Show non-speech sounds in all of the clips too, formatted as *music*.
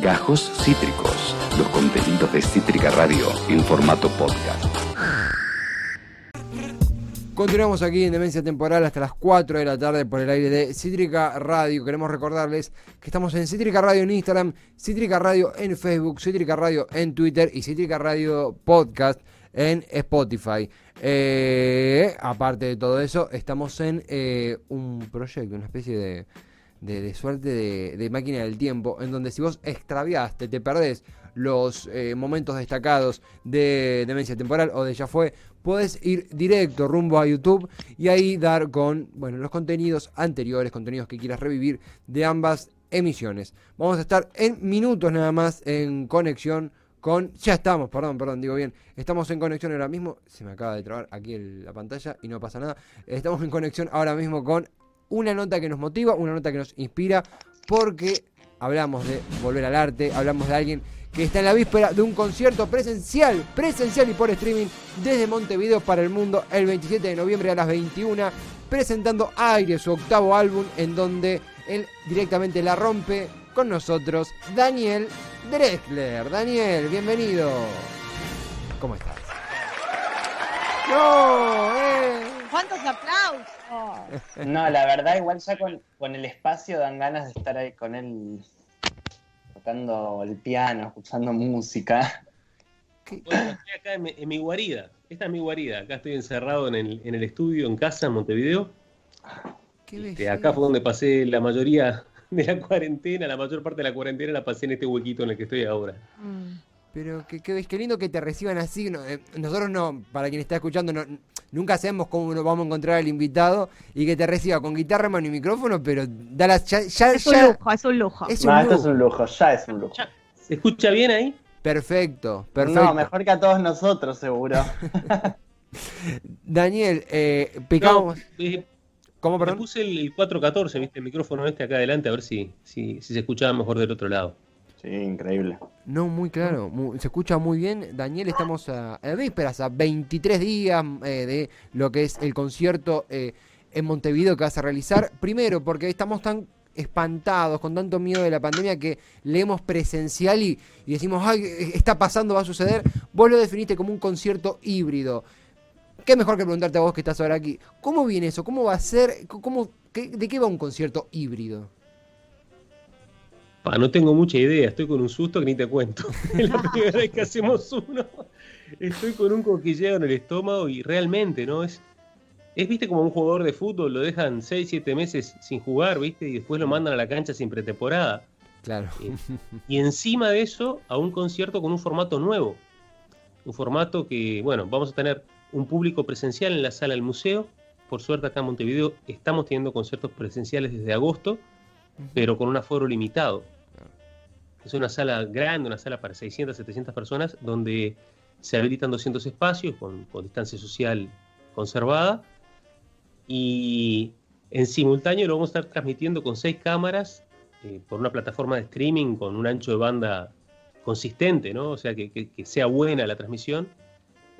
Gajos Cítricos, los contenidos de Cítrica Radio en formato podcast. Continuamos aquí en Demencia Temporal hasta las 4 de la tarde por el aire de Cítrica Radio. Queremos recordarles que estamos en Cítrica Radio en Instagram, Cítrica Radio en Facebook, Cítrica Radio en Twitter y Cítrica Radio Podcast en Spotify. Eh, aparte de todo eso, estamos en eh, un proyecto, una especie de, de, suerte de, máquina del tiempo, en donde si vos extraviaste, te perdés los eh, momentos destacados de Demencia Temporal o de Ya Fue, puedes ir directo rumbo a YouTube y ahí dar con bueno, los contenidos anteriores, contenidos que quieras revivir de ambas emisiones. Vamos a estar en minutos nada más en conexión con... Ya estamos, perdón, perdón, digo bien. Estamos en conexión ahora mismo. Se me acaba de trabar aquí la pantalla y no pasa nada. Estamos en conexión ahora mismo con una nota que nos motiva, una nota que nos inspira, porque hablamos de volver al arte, hablamos de alguien que está en la víspera de un concierto presencial, presencial y por streaming desde Montevideo para el mundo el 27 de noviembre a las 21, presentando Aire, su octavo álbum, en donde él directamente la rompe con nosotros, Daniel Drexler. Daniel, bienvenido. ¿Cómo estás? ¡No! Eh. ¿Cuántos aplausos? No, la verdad, igual ya con, con el espacio dan ganas de estar ahí con él tocando el piano, escuchando música. Bueno, estoy acá en mi, guarida. Esta es mi guarida. Acá estoy encerrado en el, en el estudio, en casa, en Montevideo. Qué acá fue donde pasé la mayoría de la cuarentena, la mayor parte de la cuarentena la pasé en este huequito en el que estoy ahora. Mm. Pero qué, qué, lindo que te reciban así. Eh, nosotros no, para quien está escuchando, no, nunca sabemos cómo nos vamos a encontrar al invitado y que te reciba con guitarra, mano y micrófono, pero da las, ya, es un lujo, es un lujo. Es un no, esto es un lujo, ya es un lujo. ¿Se escucha bien ahí? Perfecto, perfecto. No, mejor que a todos nosotros, seguro. *laughs* *laughs* Daniel, eh, picamos. Eh, ¿Cómo, perdón? puse el, 414, viste, el micrófono este acá adelante, a ver si, si, si se escuchaba mejor del otro lado. Sí, increíble. No, muy claro, se escucha muy bien. Daniel, estamos a, a vísperas, a 23 días eh, de lo que es el concierto eh, en Montevideo que vas a realizar. Primero, porque estamos tan espantados, con tanto miedo de la pandemia que leemos presencial y, decimos, ay, está pasando, va a suceder. Vos lo definiste como un concierto híbrido. ¿Qué mejor que preguntarte a vos que estás ahora aquí? ¿Cómo viene eso? ¿Cómo va a ser? ¿Cómo, ¿De qué va un concierto híbrido? No tengo mucha idea, estoy con un susto que ni te cuento. *laughs* Es la primera vez que hacemos uno. Estoy con un coquilleo en el estómago y realmente, ¿no? Es, es, viste, como un jugador de fútbol, lo dejan 6, 7 meses sin jugar, viste, y después lo mandan a la cancha sin pretemporada. Claro. Y, encima de eso, a un concierto con un formato nuevo. Un formato que, bueno, vamos a tener un público presencial en la sala del museo. Por suerte acá en Montevideo estamos teniendo conciertos presenciales desde agosto, pero con un aforo limitado. Es una sala grande, una sala para 600, 700 personas, donde se habilitan 200 espacios con, distancia social conservada. Y en simultáneo lo vamos a estar transmitiendo con seis cámaras eh, por una plataforma de streaming con un ancho de banda consistente, ¿no? O sea, que, sea buena la transmisión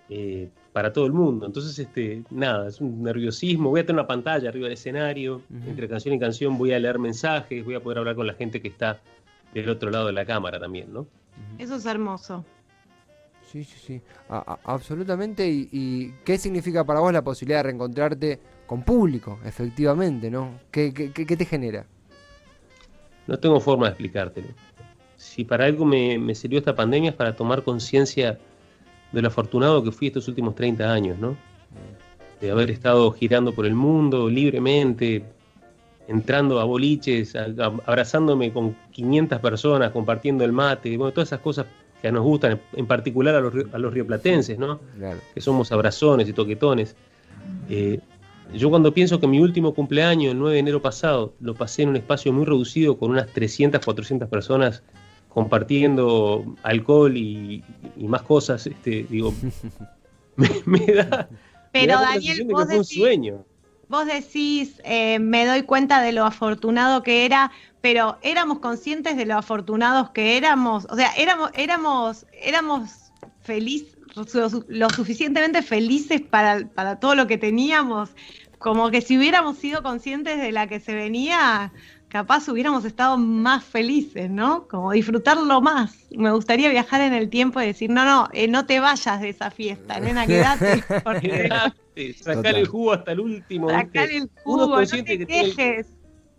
eh, para todo el mundo. Entonces, este, nada, es un nerviosismo. Voy a tener una pantalla arriba del escenario, entre canción y canción voy a leer mensajes, voy a poder hablar con la gente que está del otro lado de la cámara también, ¿no? Eso es hermoso. Sí, sí, sí, absolutamente. Y, qué significa para vos la posibilidad de reencontrarte con público, efectivamente, ¿no? ¿Qué, te genera? No tengo forma de explicártelo. Si para algo me, sirvió esta pandemia es para tomar conciencia de lo afortunado que fui estos últimos 30 años, ¿no? De haber estado girando por el mundo libremente, entrando a boliches, abrazándome con 500 personas, compartiendo el mate, bueno, todas esas cosas que nos gustan, en particular a los, a los rioplatenses, ¿no? Que somos abrazones y toquetones. Eh, yo cuando pienso que mi último cumpleaños, el 9 de enero pasado, lo pasé en un espacio muy reducido con unas 300, 400 personas compartiendo alcohol y, más cosas, este, digo, *laughs* me, da... Pero Daniel, vos un sueño. vos decís, eh, me doy cuenta de lo afortunado que era, pero éramos conscientes de lo afortunados que éramos, o sea, éramos, éramos, éramos felices, lo, suficientemente felices para, para todo lo que teníamos, como que si hubiéramos sido conscientes de la que se venía, capaz hubiéramos estado más felices, ¿no? Como disfrutarlo más. Me gustaría viajar en el tiempo y decir, no, no, eh, no te vayas de esa fiesta, nena, quédate. *laughs* sacar el jugo hasta el último. Sacar el jugo, no te quejes.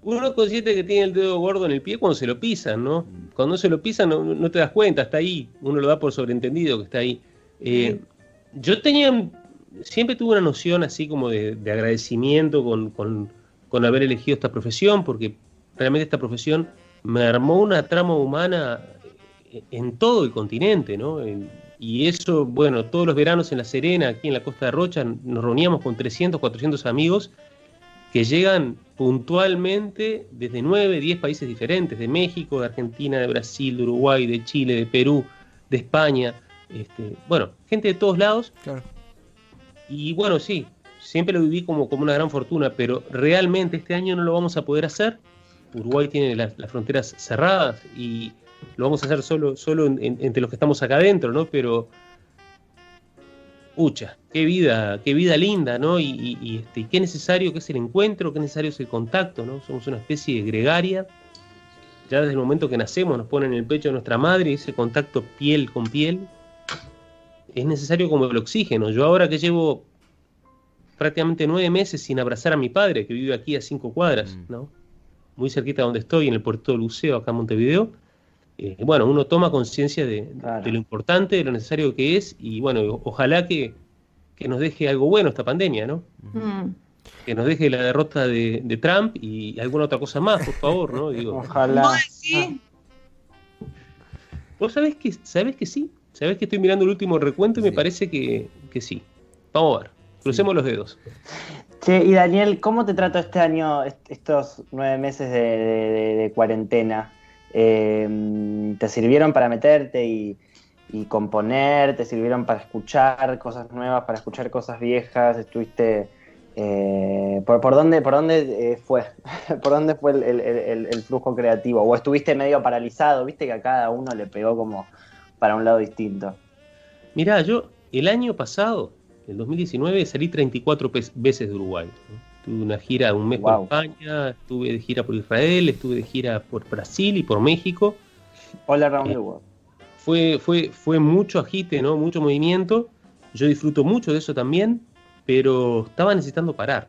uno es consciente que tiene el dedo gordo en el pie cuando se lo pisan, ¿no? Cuando se lo pisan no, te das cuenta, está ahí. Uno lo da por sobreentendido que está ahí. Eh, yo tenía, siempre tuve una noción así como de, agradecimiento con, con haber elegido esta profesión, porque realmente esta profesión me armó una trama humana en todo el continente, ¿no? y eso, bueno, todos los veranos en La Serena, aquí en la costa de Rocha, nos reuníamos con 300, 400 amigos que llegan puntualmente desde 9, 10 países diferentes, de México, de Argentina, de Brasil, de Uruguay, de Chile, de Perú, de España, este, bueno, gente de todos lados. Y bueno, sí, siempre lo viví como, como una gran fortuna, pero realmente este año no lo vamos a poder hacer Uruguay tiene las, fronteras cerradas y lo vamos a hacer solo, solo entre los que estamos acá adentro, ¿no? Pero, pucha, qué vida, qué vida linda, ¿no? Y, este, qué necesario que es el encuentro, qué necesario es el contacto, ¿no? Somos una especie gregaria. Ya desde el momento que nacemos nos ponen en el pecho de nuestra madre ese contacto piel con piel. Es necesario como el oxígeno. Yo ahora que llevo prácticamente nueve meses sin abrazar a mi padre, que vive aquí a cinco cuadras, mm. ¿no? Muy cerquita de donde estoy, en el puerto Luceo, acá en Montevideo, eh, bueno, uno toma conciencia de, lo importante, de lo necesario que es, y bueno, ojalá que, nos deje algo bueno esta pandemia, ¿no? Mm. Que nos deje la derrota de, Trump y alguna otra cosa más, por favor, ¿no? *laughs* Digo, ojalá. ¿Vos, ¿Vos sabés que, sabés que sí? ¿Sabés que estoy mirando el último recuento y me parece que, que sí? Vamos a ver, crucemos los dedos. Che, y Daniel, ¿cómo te trató este año, estos nueve meses de, cuarentena? Em, ¿Te sirvieron para meterte y, componer? ¿Te sirvieron para escuchar cosas nuevas, para escuchar cosas viejas? ¿Estuviste... Eh, ¿por, dónde, por dónde eh, fue? *laughs* ¿Por dónde fue el, flujo creativo? ¿O estuviste medio paralizado? ¿Viste que a cada uno le pegó como para un lado distinto? Mirá, yo el año pasado en 2019 salí 34 veces de Uruguay. Tuve una gira un mes por España, estuve de gira por Israel, estuve de gira por Brasil y por México. All around the world. Fue, fue, fue mucho agite, ¿no? mucho movimiento. Yo disfruto mucho de eso también, pero estaba necesitando parar.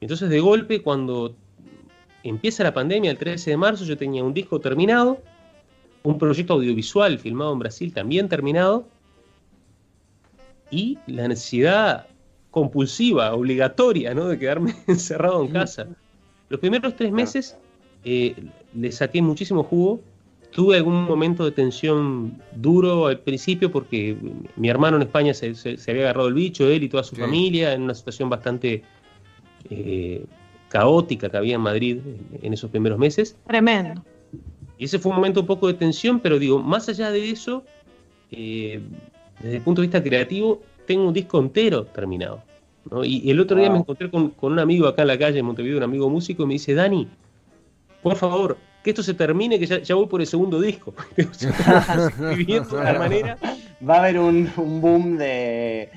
Entonces, de golpe, cuando empieza la pandemia, el 13 de marzo, yo tenía un disco terminado, un proyecto audiovisual filmado en Brasil también terminado, y la necesidad compulsiva, obligatoria, ¿no? de quedarme *laughs* encerrado en casa. Los primeros tres meses eh, le saqué muchísimo jugo. Tuve algún momento de tensión duro al principio porque mi hermano en España se, había agarrado el bicho, él y toda su familia, en una situación bastante eh, caótica que había en Madrid en, esos primeros meses. Tremendo. Y ese fue un momento un poco de tensión, pero digo, más allá de eso, eh, desde el punto de vista creativo, tengo un disco entero terminado. Y, el otro día me encontré con, un amigo acá en la calle en Montevideo, un amigo músico, y me dice, Dani, por favor, que esto se termine, que ya, voy por el segundo disco. *laughs* *laughs* manera. Va a haber un, boom de,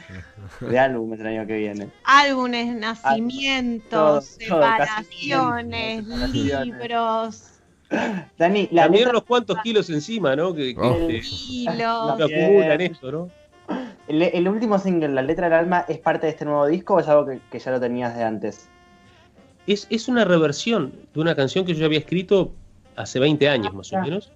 de álbumes el año que viene. Álbumes, nacimientos, separaciones, libros. *laughs* Dani, la También unos cuantos kilos encima, ¿no? Que, que, kilos. que acumulan esto, ¿no? El, último single, La letra del alma, es parte de este nuevo disco o es algo que, ya lo tenías de antes? Es, una reversión de una canción que yo había escrito hace 20 años más o menos.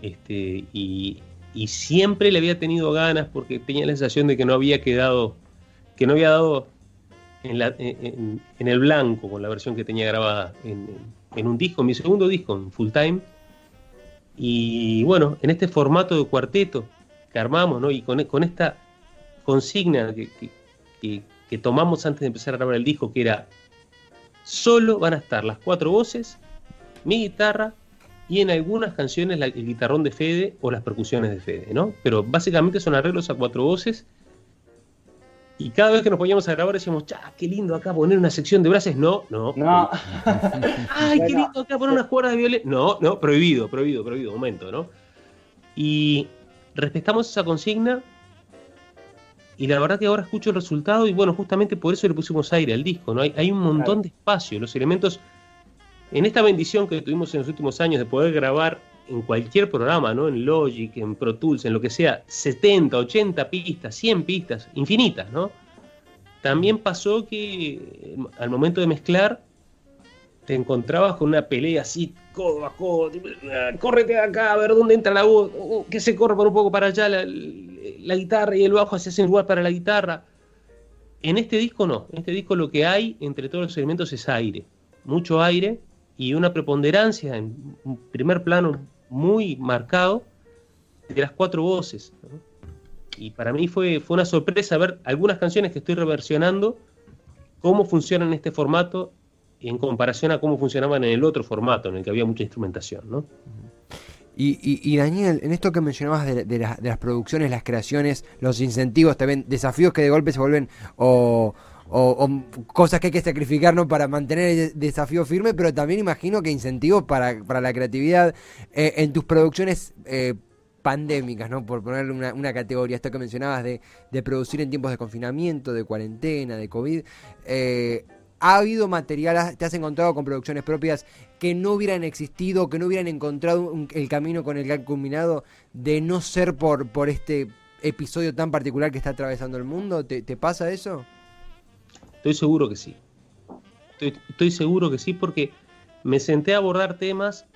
Este, y, siempre le había tenido ganas porque tenía la sensación de que no había quedado, que no había dado en, el blanco con la versión que tenía grabada en, un disco, mi segundo disco, en full time. Y bueno, en este formato de cuarteto que armamos, ¿no? Y con, con esta consigna que, tomamos antes de empezar a grabar el disco, que era, solo van a estar las cuatro voces, mi guitarra y en algunas canciones el guitarrón de Fede o las percusiones de Fede, ¿no? Pero básicamente son arreglos a cuatro voces. Y cada vez que nos poníamos a grabar decíamos, ¡ah, qué lindo acá poner una sección de brazos! No, no. No. *laughs* ¡Ay, qué lindo acá poner unas cuerdas de violín! No, no, prohibido, prohibido, prohibido, momento, ¿no? Y respetamos esa consigna y la verdad que ahora escucho el resultado y bueno, justamente por eso le pusimos aire al disco, ¿no? Hay, hay un montón de espacio, los elementos en esta bendición que tuvimos en los últimos años de poder grabar en cualquier programa, ¿no? En Logic, en Pro Tools, en lo que sea, 70, 80 pistas, 100 pistas, infinitas, ¿no? También pasó que eh, al momento de mezclar te encontrabas con una pelea así, codo a codo, ah, córrete de acá, a ver dónde entra la voz, uh, uh, que se corre por un poco para allá la, guitarra y el bajo se hace lugar para la guitarra. En este disco no, en este disco lo que hay entre todos los elementos es aire, mucho aire y una preponderancia en primer plano muy marcado de las cuatro voces. Y para mí fue, fue una sorpresa ver algunas canciones que estoy reversionando, cómo funcionan en este formato en comparación a cómo funcionaban en el otro formato, en el que había mucha instrumentación. ¿no? Y, Daniel, en esto que mencionabas de, las producciones, las creaciones, los incentivos, también desafíos que de golpe se vuelven o, cosas que hay que sacrificar ¿no? para mantener el desafío firme, pero también imagino que incentivos para, la creatividad eh, en tus producciones eh, pandémicas, ¿no? por ponerle una, categoría, esto que mencionabas de, producir en tiempos de confinamiento, de cuarentena, de COVID. Eh, ¿Ha habido material, te has encontrado con producciones propias que no hubieran existido, que no hubieran encontrado el camino con el que han culminado de no ser por, por este episodio tan particular que está atravesando el mundo? ¿Te, pasa eso? Estoy seguro que sí. Estoy, seguro que sí porque me senté a abordar temas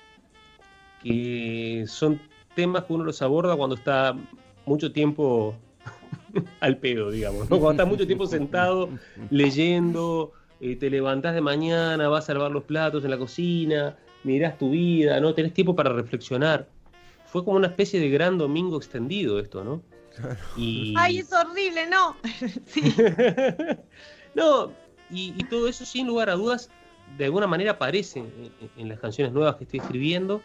que son temas que uno los aborda cuando está mucho tiempo *laughs* al pedo, digamos, cuando está mucho tiempo sentado leyendo, eh, te levantás de mañana, vas a lavar los platos en la cocina, mirás tu vida, ¿no? Tenés tiempo para reflexionar. Fue como una especie de gran domingo extendido esto, ¿no? Ay, es horrible, no. *laughs* *laughs* no, y, todo eso sin lugar a dudas, de alguna manera aparece en, las canciones nuevas que estoy escribiendo.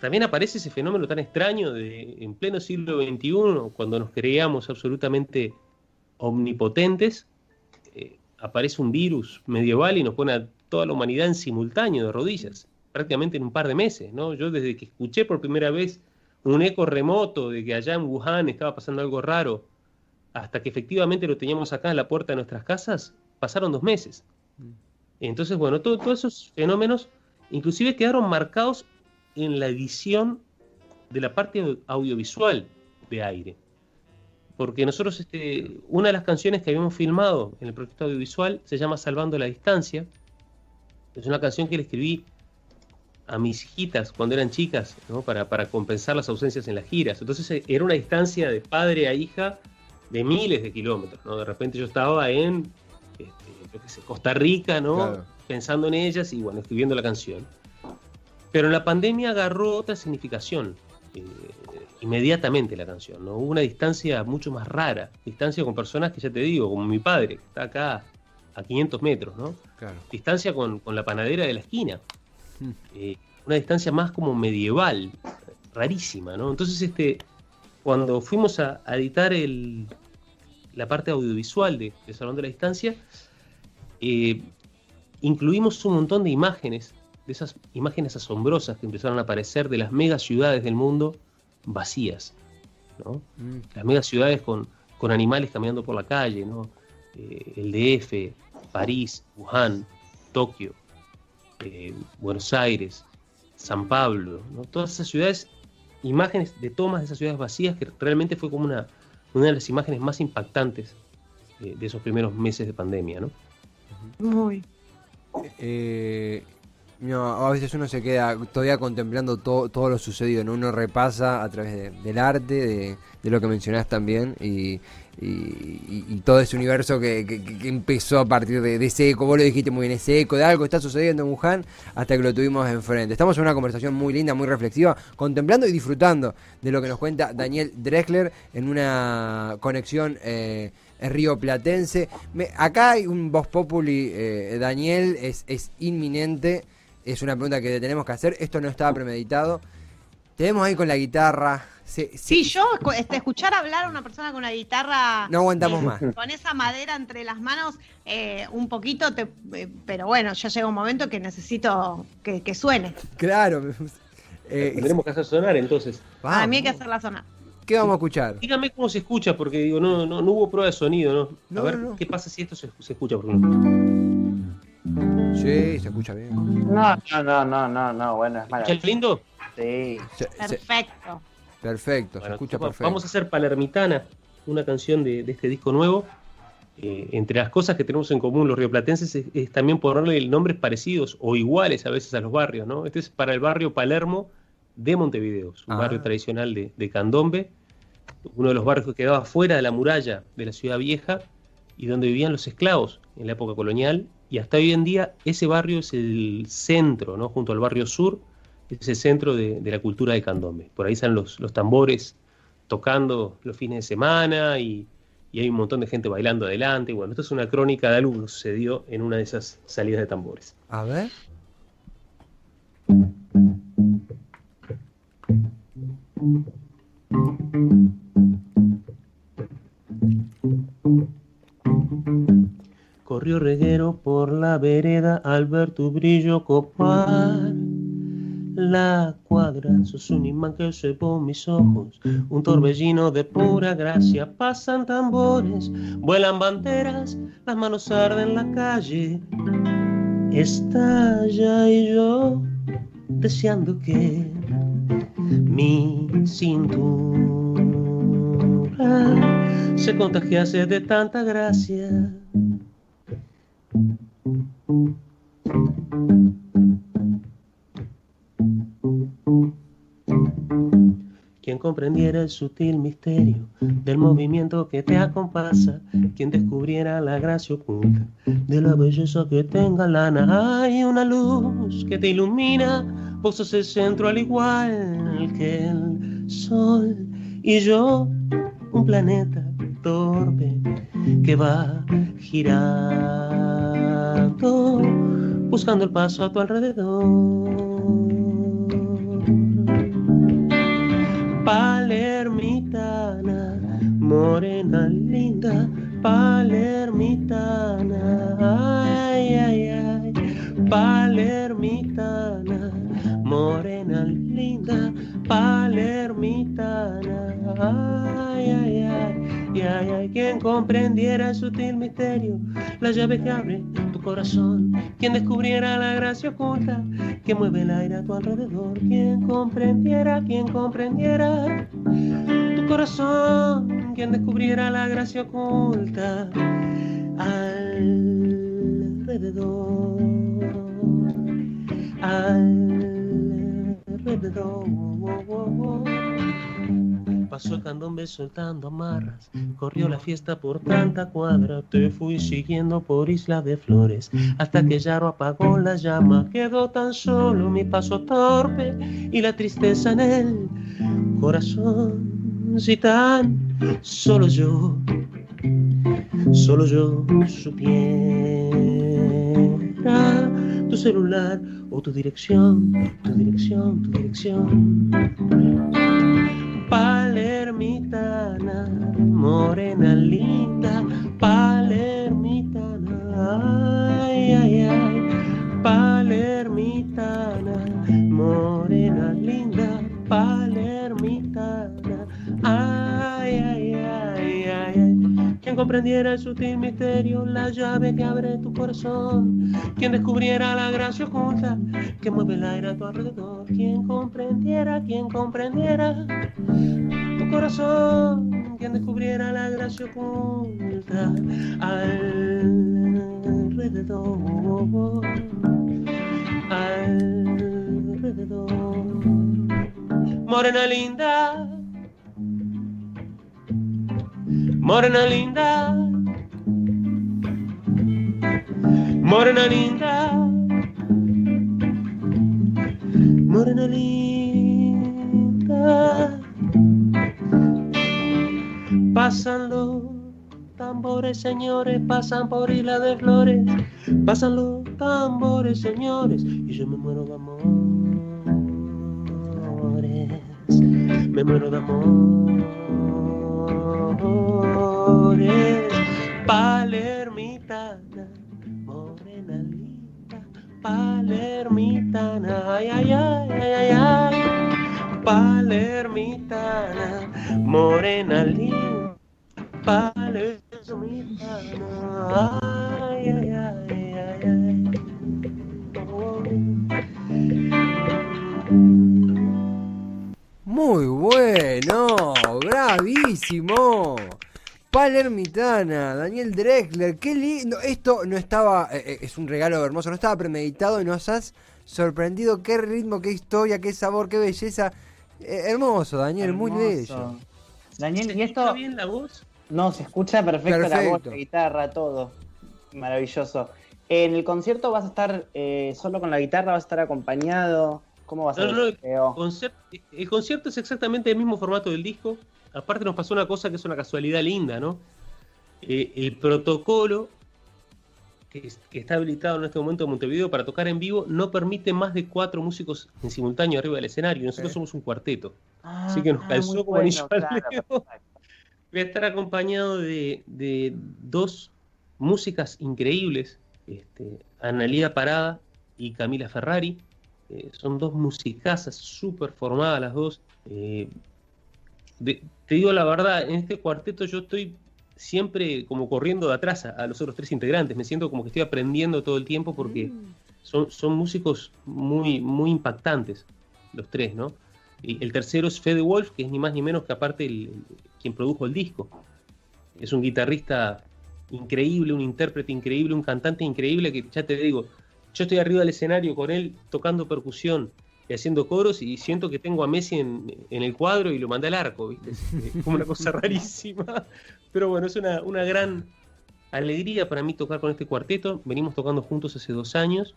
También aparece ese fenómeno tan extraño de en pleno siglo XXI, cuando nos creíamos absolutamente omnipotentes, aparece un virus medieval y nos pone a toda la humanidad en simultáneo de rodillas, prácticamente en un par de meses, ¿no? Yo desde que escuché por primera vez un eco remoto de que allá en Wuhan estaba pasando algo raro, hasta que efectivamente lo teníamos acá en la puerta de nuestras casas, pasaron dos meses. Mm. Entonces, bueno, todos esos fenómenos inclusive quedaron marcados en la edición de la parte audiovisual de aire porque nosotros, este, una de las canciones que habíamos filmado en el proyecto audiovisual se llama Salvando la Distancia. Es una canción que le escribí a mis hijitas cuando eran chicas, ¿no? para, para compensar las ausencias en las giras. Entonces era una distancia de padre a hija de miles de kilómetros. ¿no? De repente yo estaba en este, Costa Rica, ¿no? pensando en ellas y bueno, escribiendo la canción. Pero en la pandemia agarró otra significación. Eh, inmediatamente la canción, ¿no? Hubo una distancia mucho más rara, distancia con personas que ya te digo, como mi padre, que está acá a 500 metros, ¿no? Distancia con, la panadera de la esquina. Hmm. Eh, una distancia más como medieval, rarísima, ¿no? Entonces, este, cuando fuimos a, editar el, la parte audiovisual de, Salón de la Distancia, eh, incluimos un montón de imágenes, de esas imágenes asombrosas que empezaron a aparecer de las mega ciudades del mundo vacías. ¿no? Mm. Las megas ciudades con, con, animales caminando por la calle, ¿no? Eh, el DF, París, Wuhan, Tokio, eh, Buenos Aires, San Pablo, ¿no? todas esas ciudades, imágenes de tomas de esas ciudades vacías que realmente fue como una, una de las imágenes más impactantes de esos primeros meses de pandemia. ¿no? Muy. Eh, no, a veces uno se queda todavía contemplando todo lo sucedido, ¿no? uno repasa a través del arte, de, lo que mencionás también, y, todo ese universo que, empezó a partir de, ese eco, vos lo dijiste muy bien, ese eco de algo está sucediendo en Wuhan, hasta que lo tuvimos enfrente. Estamos en una conversación muy linda, muy reflexiva, contemplando y disfrutando de lo que nos cuenta Daniel Drexler en una conexión... Eh, Río Platense. acá hay un voz populi, eh, Daniel, es, es inminente es una pregunta que tenemos que hacer. Esto no estaba premeditado. Tenemos ahí con la guitarra. sí, yo este, escuchar hablar a una persona con una guitarra. No aguantamos más. *laughs* Con esa madera entre las manos, eh, un poquito, eh, pero bueno, ya llega un momento que necesito que, suene. Claro. *laughs* Eh, Tendremos que hacer sonar entonces. A mí hay que hacerla sonar. ¿Qué vamos a escuchar? Dígame cómo se escucha, porque digo, no, no, no hubo prueba de sonido, ¿no? a ver, ¿qué pasa si esto se, se escucha? Por ejemplo? Sí, se escucha bien. No, no, no, no, no, no bueno, es maravilloso. lindo? Sí. Perfecto. perfecto, se escucha perfecto. Vamos a hacer Palermitana, una canción de, este disco nuevo. Eh, entre las cosas que tenemos en común los rioplatenses es, es, también ponerle nombres parecidos o iguales a veces a los barrios, ¿no? Este es para el barrio Palermo de Montevideo, un ah. barrio tradicional de, de, Candombe, uno de los barrios que quedaba fuera de la muralla de la ciudad vieja y donde vivían los esclavos en la época colonial y hasta hoy en día ese barrio es el centro, ¿no? junto al barrio sur, es el centro de, la cultura de candombe. Por ahí están los, los, tambores tocando los fines de semana y, y, hay un montón de gente bailando adelante. Bueno, esto es una crónica de algo que sucedió en una de esas salidas de tambores. A ver. Corrió reguero por la vereda al ver tu brillo copar. La cuadra, sos un imán que por mis ojos, un torbellino de pura gracia. Pasan tambores, vuelan banderas, las manos arden la calle. Estalla y yo deseando que mi cintura se contagiase de tanta gracia. Comprendiera el sutil misterio del movimiento que te acompasa, quien descubriera la gracia oculta de la belleza que tenga lana, hay una luz que te ilumina, vos sos el centro al igual que el sol y yo un planeta torpe que va girando buscando el paso a tu alrededor. Palermitana, morena linda, palermitana, ay, ay, ay, palermitana, morena linda, palermitana, ay, ay, ay, ay, ay, quien comprendiera el sutil misterio, la llave que abre tu corazón, quien descubriera la gracia oculta que mueve el aire a tu alrededor, quien comprendiera, quien comprendiera tu corazón, quien descubriera la gracia oculta alrededor, alrededor. Pasó el candombe soltando amarras, corrió la fiesta por tanta cuadra, te fui siguiendo por Isla de Flores, hasta que Yaro apagó la llama, quedó tan solo mi paso torpe y la tristeza en el corazón, si tan solo yo, solo yo supiera tu celular o tu dirección, tu dirección, tu dirección palermitana, morena linda, palermitana, ay, ay, ay, palermitana, morena linda, palermitana, ay, ay, ay, ay, ay. Quien comprendiera el sutil misterio, la llave que abre tu corazón, quien descubriera la gracia oculta que mueve el aire a tu alrededor, quien comprendiera, quien comprendiera corazón, quien descubriera la gracia oculta alrededor, alrededor. Morena linda, morena linda, morena linda, morena linda. Pasan los tambores, señores, pasan por Isla de Flores. Pasan los tambores, señores, y yo me muero de amores. Me muero de amores. Palermitana, morena linda, palermitana, ay, ay, ay, ay, ay, ay. Palermitana, morena linda pales mi mano. Ay, ay, ay, ay, ay. Muy bueno, bravísimo. Palermitana, Daniel Drexler, qué lindo. Esto no estaba, eh, eh, es un regalo hermoso, no estaba premeditado y nos has sorprendido. Qué ritmo, qué historia, qué sabor, qué belleza. Eh, hermoso, Daniel, muy bello. Daniel, ¿y esto? ¿Está bien la voz? No, se escucha perfecto, la voz, la guitarra, todo. Maravilloso. ¿En el concierto vas a estar solo con la guitarra? ¿Vas a estar acompañado? ¿Cómo va a ser? el concierto es exactamente el mismo formato del disco aparte nos pasó una cosa que es una casualidad linda, ¿no? Eh, el protocolo que, está habilitado en este momento en Montevideo para tocar en vivo no permite más de cuatro músicos en simultáneo arriba del escenario. Nosotros somos un cuarteto. Ah, Así que nos calzó como anillo Voy a estar acompañado de, dos músicas increíbles, este, Analia Parada y Camila Ferrari. Eh, son dos musicazas súper formadas las dos. Eh, te digo la verdad, en este cuarteto yo estoy siempre como corriendo de atrás a, los otros tres integrantes. Me siento como que estoy aprendiendo todo el tiempo porque mm. son, son músicos muy, muy impactantes, los tres, ¿no? Y el tercero es Fede Wolf, que es ni más ni menos que aparte el, quien produjo el disco. Es un guitarrista increíble, un intérprete increíble, un cantante increíble que ya te digo, yo estoy arriba del escenario con él tocando percusión y haciendo coros y siento que tengo a Messi en, el cuadro y lo mandé al arco, ¿viste? Es como una cosa *laughs* rarísima. Pero bueno, es una, gran alegría para mí tocar con este cuarteto. Venimos tocando juntos hace dos años.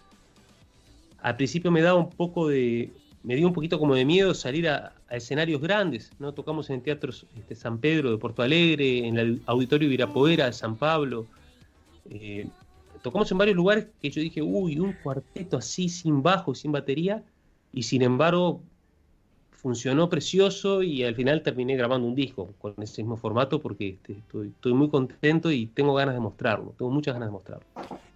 Al principio me daba un poco de. Me dio un poquito como de miedo salir a, escenarios grandes, ¿no? Tocamos en teatros este, San Pedro de Porto Alegre, en el Auditorio Virapoera de San Pablo. Eh, tocamos en varios lugares que yo dije, uy, un cuarteto así, sin bajo, sin batería y sin embargo funcionó precioso y al final terminé grabando un disco con ese mismo formato porque este, estoy, muy contento y tengo ganas de mostrarlo, tengo muchas ganas de mostrarlo.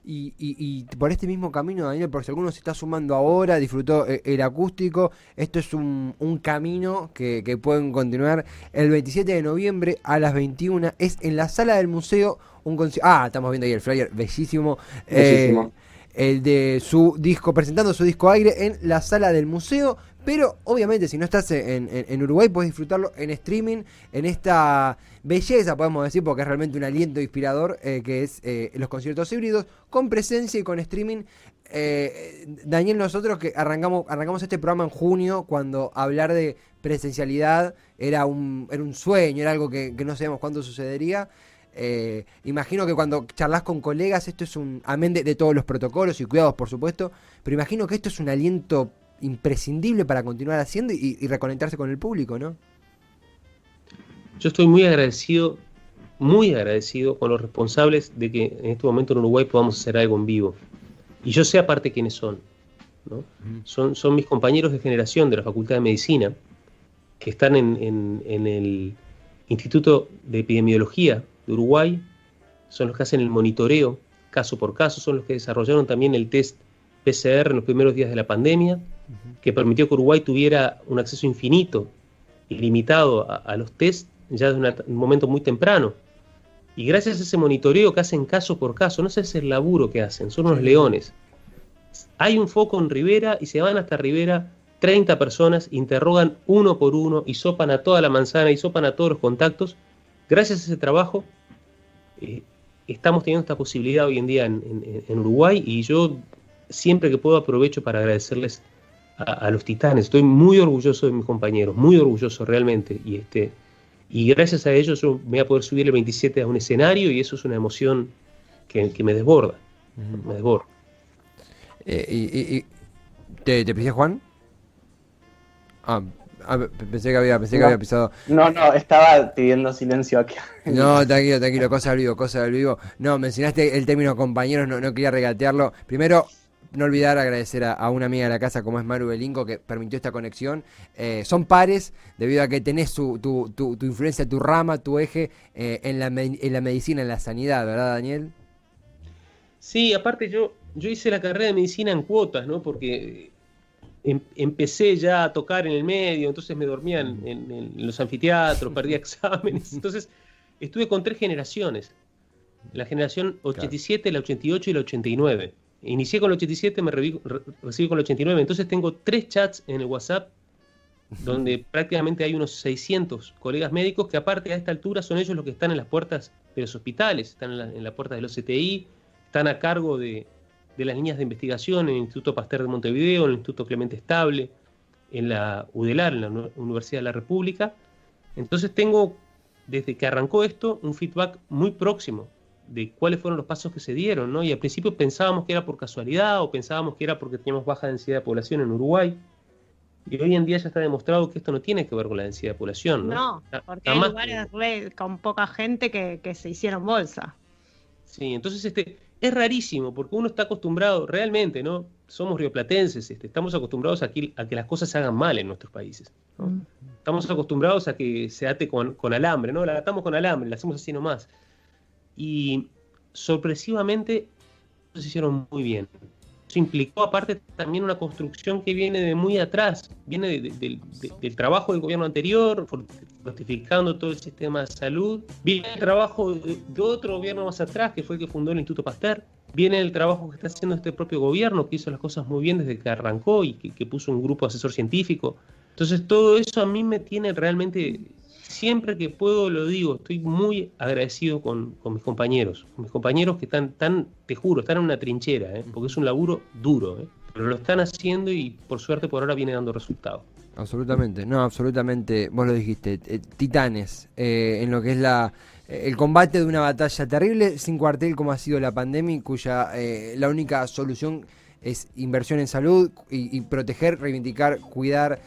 Y, por este mismo camino, Daniel, por si alguno se está sumando ahora, disfrutó eh, el acústico, esto es un, camino que, pueden continuar el 27 de noviembre a las 21, es en la sala del museo, un Ah, estamos viendo ahí el flyer, bellísimo. Bellísimo. Eh, el de su disco, presentando su disco aire en la sala del museo. Pero obviamente si no estás en, Uruguay puedes disfrutarlo en streaming, en esta belleza podemos decir, porque es realmente un aliento inspirador, eh, que es eh, los conciertos híbridos, con presencia y con streaming. Eh, Daniel, nosotros que arrancamos, arrancamos este programa en junio, cuando hablar de presencialidad era un, era un sueño, era algo que, que no sabíamos cuándo sucedería. Eh, imagino que cuando charlas con colegas, esto es un, amén de, todos los protocolos y cuidados, por supuesto, pero imagino que esto es un aliento imprescindible para continuar haciendo y, reconectarse con el público, ¿no? Yo estoy muy agradecido, muy agradecido con los responsables de que en este momento en Uruguay podamos hacer algo en vivo. Y yo sé aparte quiénes son. son, son mis compañeros de generación de la Facultad de Medicina, que están en el Instituto de Epidemiología de Uruguay, son los que hacen el monitoreo caso por caso, son los que desarrollaron también el test PCR en los primeros días de la pandemia, que permitió que Uruguay tuviera un acceso infinito, ilimitado a, a los test ya desde un momento muy temprano. Y gracias a ese monitoreo que hacen caso por caso, no sé si es el laburo que hacen, son unos leones. Hay un foco en Rivera y se van hasta Rivera 30 personas, interrogan uno por uno y sopan a toda la manzana y sopan a todos los contactos Gracias a ese trabajo eh, estamos teniendo esta posibilidad hoy en día en, Uruguay y yo siempre que puedo aprovecho para agradecerles a, los titanes. Estoy muy orgulloso de mis compañeros, muy orgulloso realmente. Y, este, y gracias a ellos yo voy a poder subir el 27 a un escenario y eso es una emoción que, me desborda. Me desborda. Eh, y, ¿Te, te Juan? Ah, pensé que había, pensé que había pisado. No, no, estaba pidiendo silencio aquí. *laughs* No, tranquilo, tranquilo, cosa del vivo, cosa del vivo. No, mencionaste el término compañeros, no, no quería regatearlo. Primero, no olvidar agradecer a, una amiga de la casa como es Maru Belinco que permitió esta conexión. Eh, son pares debido a que tenés tu, tu, tu, influencia, tu rama, tu eje eh, en, la, en la medicina, en la sanidad, ¿verdad, Daniel? Sí, aparte yo, yo hice la carrera de medicina en cuotas, ¿no? Porque empecé ya a tocar en el medio, entonces me dormía en, los anfiteatros, *laughs* perdía exámenes. Entonces estuve con tres generaciones. La generación 87, la 88 y la 89. Inicié con la 87, me recibí con la 89. Entonces tengo tres chats en el WhatsApp donde prácticamente hay unos 600 colegas médicos que aparte a esta altura son ellos los que están en las puertas de los hospitales, están en la, en la puerta de los CTI, están a cargo de, de las líneas de investigación en el Instituto Pasteur de Montevideo, en el Instituto Clemente Estable, en la UDELAR, en la Universidad de la República. Entonces tengo, desde que arrancó esto, un feedback muy próximo de cuáles fueron los pasos que se dieron, ¿no? Y al principio pensábamos que era por casualidad o pensábamos que era porque teníamos baja densidad de población en Uruguay. Y hoy en día ya está demostrado que esto no tiene que ver con la densidad de población. No, no porque hay lugares con poca gente que, que se hicieron bolsa. Sí, entonces este, es rarísimo porque uno está acostumbrado, realmente, ¿no? Somos rioplatenses, este, estamos acostumbrados a que, a que, las cosas se hagan mal en nuestros países. Mm. Estamos acostumbrados a que se ate con, con, alambre, ¿no? La atamos con alambre, la hacemos así nomás. Y sorpresivamente se hicieron muy bien implicó aparte también una construcción que viene de muy atrás, viene del trabajo del gobierno anterior, justificando todo el sistema de salud, viene el trabajo de, otro gobierno más atrás, que fue el que fundó el Instituto Pasteur, viene el trabajo que está haciendo este propio gobierno, que hizo las cosas muy bien desde que arrancó y que, que puso un grupo asesor científico. Entonces todo eso a mí me tiene realmente siempre que puedo lo digo, estoy muy agradecido con, mis compañeros, mis compañeros que están, tan, te juro, están en una trinchera, ¿eh? porque es un laburo duro, ¿eh? pero lo están haciendo y por suerte por ahora viene dando resultados. Absolutamente, no, absolutamente, vos lo dijiste, eh, titanes en lo que es la el combate de una batalla terrible sin cuartel como ha sido la pandemia, cuya la única solución es inversión en salud y proteger, reivindicar, cuidar,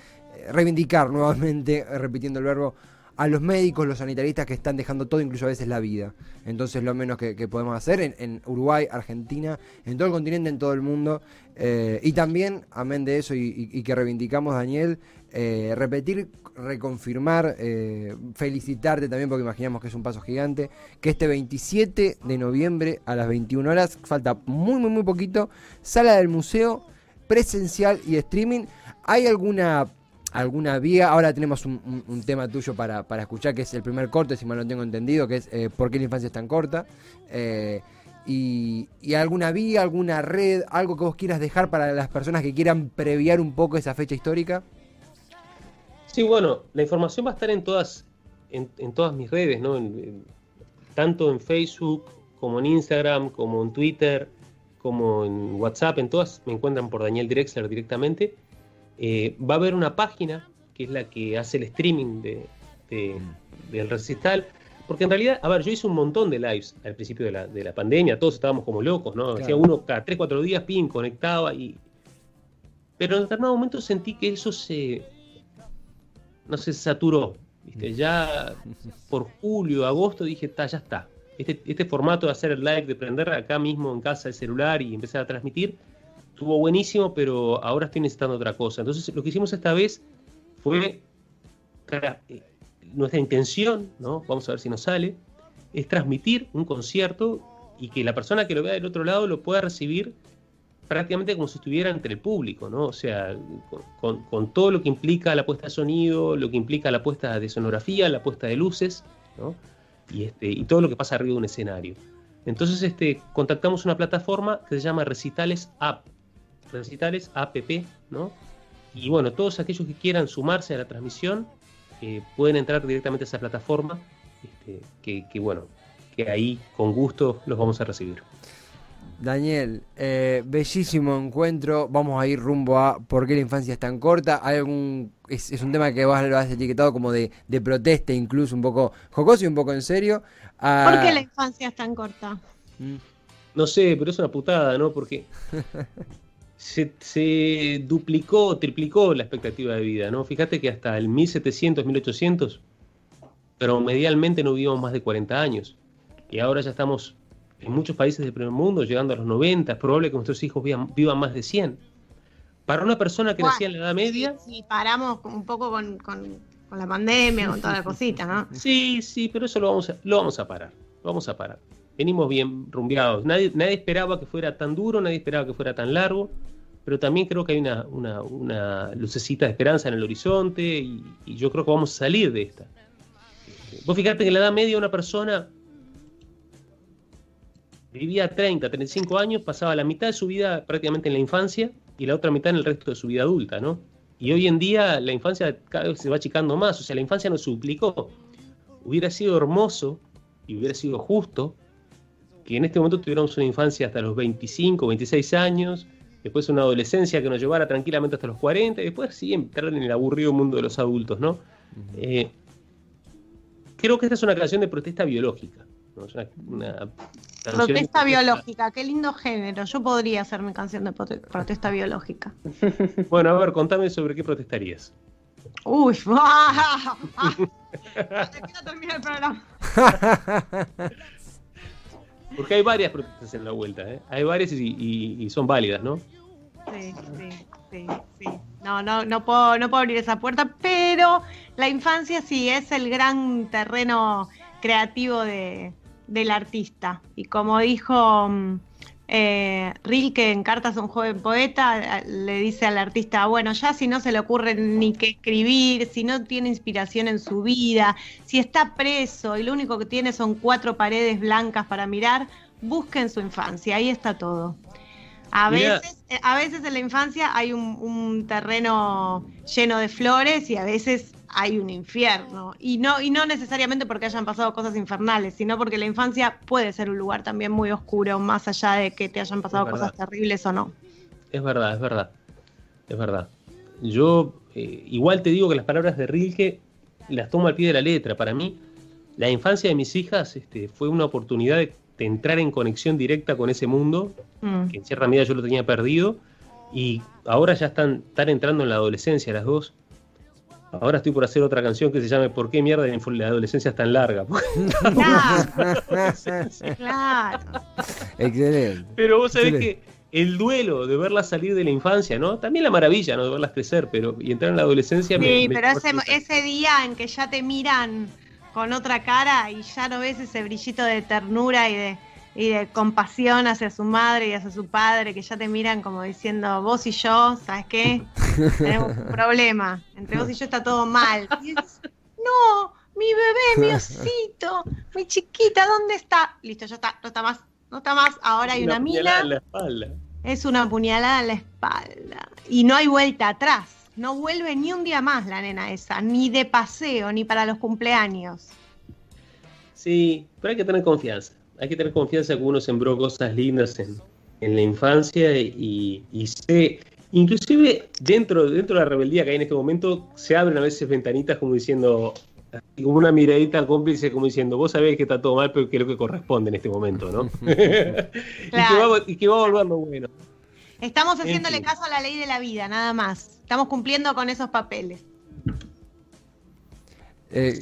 reivindicar nuevamente, *laughs* repitiendo el verbo, a los médicos, los sanitaristas que están dejando todo, incluso a veces la vida. Entonces lo menos que, podemos hacer en, Uruguay, Argentina, en todo el continente, en todo el mundo. Eh, y también, amén de eso, y, que reivindicamos, Daniel, eh, repetir, reconfirmar, eh, felicitarte también, porque imaginamos que es un paso gigante, que este 27 de noviembre a las 21 horas, falta muy, muy, muy poquito, sala del museo presencial y streaming. ¿Hay alguna alguna vía. Ahora tenemos un, tema tuyo para, escuchar, que es el primer corte, si mal no tengo entendido, que es eh, ¿Por qué la infancia es tan corta? Eh, y, alguna vía, alguna red, algo que vos quieras dejar para las personas que quieran previar un poco esa fecha histórica. Sí, bueno, la información va a estar en todas, en, todas mis redes, ¿no? tanto en Facebook como en Instagram, como en Twitter, como en WhatsApp, en todas me encuentran por Daniel Drexler directamente. Eh, va a haber una página que es la que hace el streaming de, mm. del recital. Porque en realidad, a ver, yo hice un montón de lives al principio de la, de la pandemia, todos estábamos como locos, ¿no? Hacía uno cada 3, 4 días, pin, conectaba y. Pero en determinado momento sentí que eso se. No se saturó. ¿viste? Ya *laughs* por julio, agosto dije, está, ya está. Este, este formato de hacer el live, de prender acá mismo en casa el celular y empezar a transmitir, estuvo buenísimo, pero ahora estoy necesitando otra cosa. Entonces, lo que hicimos esta vez fue eh, nuestra intención, ¿no? Vamos a ver si nos sale, es transmitir un concierto y que la persona que lo vea del otro lado lo pueda recibir prácticamente como si estuviera entre el público, ¿no? O sea, con, todo lo que implica la puesta de sonido, lo que implica la puesta de sonografía, la puesta de luces, ¿no? Y, este, y todo lo que pasa arriba de un escenario. Entonces, este, contactamos una plataforma que se llama Recitales App recitales, APP, ¿no? Y bueno, todos aquellos que quieran sumarse a la transmisión eh, pueden entrar directamente a esa plataforma, este, que, bueno, que ahí con gusto los vamos a recibir. Daniel, eh, bellísimo encuentro. Vamos a ir rumbo a por qué la infancia es tan corta. Hay algún, es, un tema que vos lo has etiquetado como de, protesta, incluso un poco jocoso y un poco en serio. Ah, ¿Por qué la infancia es tan corta? No sé, pero es una putada, ¿no? Porque *laughs* se, duplicó, triplicó la expectativa de vida, ¿no? Fíjate que hasta el 1700, 1800, pero medialmente no vivimos más de 40 años. Y ahora ya estamos en muchos países del primer mundo llegando a los 90, es probable que nuestros hijos vivan, más de 100. Para una persona que nacía en la Edad Media... Sí, paramos un poco con, la pandemia, con toda la cosita, ¿no? Sí, sí, pero eso lo vamos a, lo vamos a parar, lo vamos a parar venimos bien rumbeados. Nadie, nadie esperaba que fuera tan duro, nadie esperaba que fuera tan largo, pero también creo que hay una, lucecita de esperanza en el horizonte y, yo creo que vamos a salir de esta. Vos fijate que en la edad media una persona vivía 30, 35 años, pasaba la mitad de su vida prácticamente en la infancia y la otra mitad en el resto de su vida adulta, ¿no? y hoy en día la infancia cada vez se va achicando más, o sea, la infancia nos suplicó. Hubiera sido hermoso y hubiera sido justo que en este momento tuviéramos una infancia hasta los 25, 26 años, después una adolescencia que nos llevara tranquilamente hasta los 40, y después sí entrar en el aburrido mundo de los adultos, ¿no? Eh, creo que esta es una canción de protesta biológica. protesta biológica, qué lindo género. Yo podría hacer mi canción de protesta biológica. *laughs* Bueno, a ver, contame sobre qué protestarías. Uy, *laughs* *laughs* ¡ah! terminar el programa. Porque hay varias protestas en la vuelta, ¿eh? Hay varias y, son válidas, ¿no? Sí, sí, sí, sí. No, no, no puedo, no puedo abrir esa puerta, pero la infancia sí es el gran terreno creativo de, del artista. Y como dijo mm, eh, Rilke en Cartas a un joven poeta, le dice al artista, bueno, ya si no se le ocurre ni qué escribir, si no tiene inspiración en su vida, si está preso y lo único que tiene son cuatro paredes blancas para mirar, busque en su infancia, ahí está todo. A veces, eh, a veces en la infancia hay un, terreno lleno de flores y a veces hay un infierno. Y no, y no necesariamente porque hayan pasado cosas infernales, sino porque la infancia puede ser un lugar también muy oscuro, más allá de que te hayan pasado cosas terribles o no. Es verdad, es verdad. Es verdad. Yo eh, igual te digo que las palabras de Rilke las tomo al pie de la letra. Para mí, la infancia de mis hijas este, fue una oportunidad de de entrar en conexión directa con ese mundo, mm. que en cierta medida yo lo tenía perdido, y ahora ya están, están entrando en la adolescencia las dos. Ahora estoy por hacer otra canción que se llame ¿Por qué mierda la adolescencia es tan larga? *laughs* Claro. Excelente. Pero vos sabés que el duelo de verlas salir de la infancia, ¿no? También la maravilla, ¿no? De verlas crecer, pero y entrar en la adolescencia. Sí, pero ese, ese, día en que ya te miran con otra cara y ya no ves ese brillito de ternura y de, y de compasión hacia su madre y hacia su padre, que ya te miran como diciendo, vos y yo, ¿sabes qué? *laughs* Tenemos un problema, entre vos y yo está todo mal. Y no, mi bebé, mi osito, mi chiquita, ¿dónde está? Listo, ya está, no está más, no está más, ahora hay una, una mina. En la espalda. Es una puñalada en la espalda. Y no hay vuelta atrás. No vuelve ni un día más la nena esa, ni de paseo, ni para los cumpleaños. Sí, pero hay que tener confianza. Hay que tener confianza que uno sembró cosas lindas en, la infancia y, y se, inclusive dentro, dentro de la rebeldía que hay en este momento, se abren a veces ventanitas como diciendo, como una miradita cómplice como diciendo, vos sabés que está todo mal, pero que es lo que corresponde en este momento, ¿no? *laughs* y, que va, y, que va, a volver lo bueno. Estamos haciéndole caso a la ley de la vida, nada más. Estamos cumpliendo con esos papeles. Eh,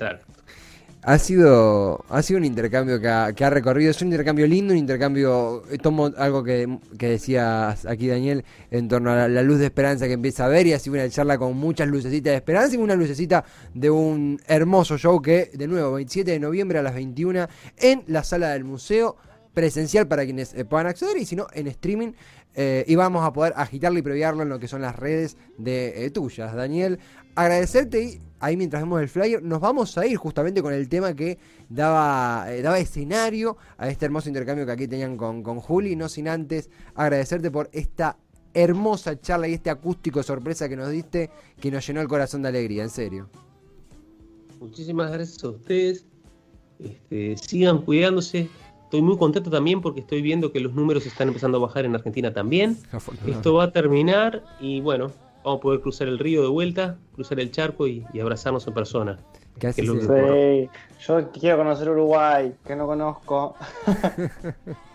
ha sido, ha sido un intercambio que ha, que ha, recorrido, es un intercambio lindo, un intercambio, eh, tomo algo que, que decía aquí Daniel en torno a la, luz de esperanza que empieza a ver y así una charla con muchas lucecitas de esperanza y una lucecita de un hermoso show que de nuevo 27 de noviembre a las 21 en la sala del museo presencial para quienes eh, puedan acceder y si no en streaming eh, y vamos a poder agitarlo y previarlo en lo que son las redes de eh, tuyas. Daniel, agradecerte y ahí mientras vemos el flyer nos vamos a ir justamente con el tema que daba, daba escenario a este hermoso intercambio que aquí tenían con, con Juli, no sin antes agradecerte por esta hermosa charla y este acústico sorpresa que nos diste que nos llenó el corazón de alegría, en serio. Muchísimas gracias a ustedes. Este, sigan cuidándose, Estoy muy contento también porque estoy viendo que los números están empezando a bajar en Argentina también. Esto va a terminar y bueno, vamos a poder cruzar el río de vuelta, cruzar el charco y, abrazarnos en persona. yo quiero conocer Uruguay, que no conozco. *laughs*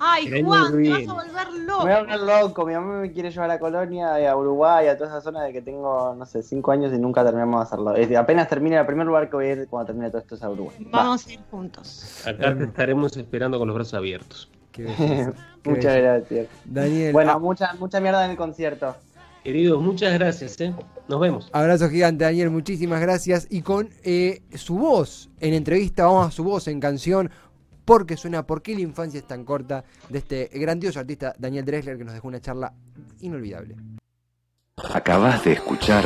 Ay, Juan, te vas a volver loco. Me voy a volver loco. Mi mamá me quiere llevar a Colonia, y a Uruguay, a toda esa zona de que tengo, no sé, cinco años y nunca terminamos de hacerlo. apenas termine el primer lugar que voy a ir cuando termine todo esto es a Uruguay. Vamos a ir juntos. Acá te estaremos esperando con los brazos abiertos. *laughs* muchas gracias. Daniel. Bueno, ah. mucha, mucha mierda en el concierto. Queridos, muchas gracias. ¿eh? Nos vemos. Abrazo gigante, Daniel. Muchísimas gracias. Y con eh, su voz en entrevista, vamos a su voz en canción porque suena ¿Por qué la infancia es tan corta? de este grandioso artista Daniel Dressler que nos dejó una charla inolvidable. Acabas de escuchar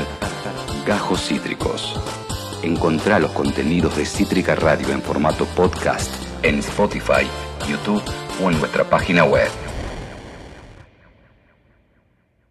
Gajos Cítricos. Encontrá los contenidos de Cítrica Radio en formato podcast en Spotify, YouTube o en nuestra página web.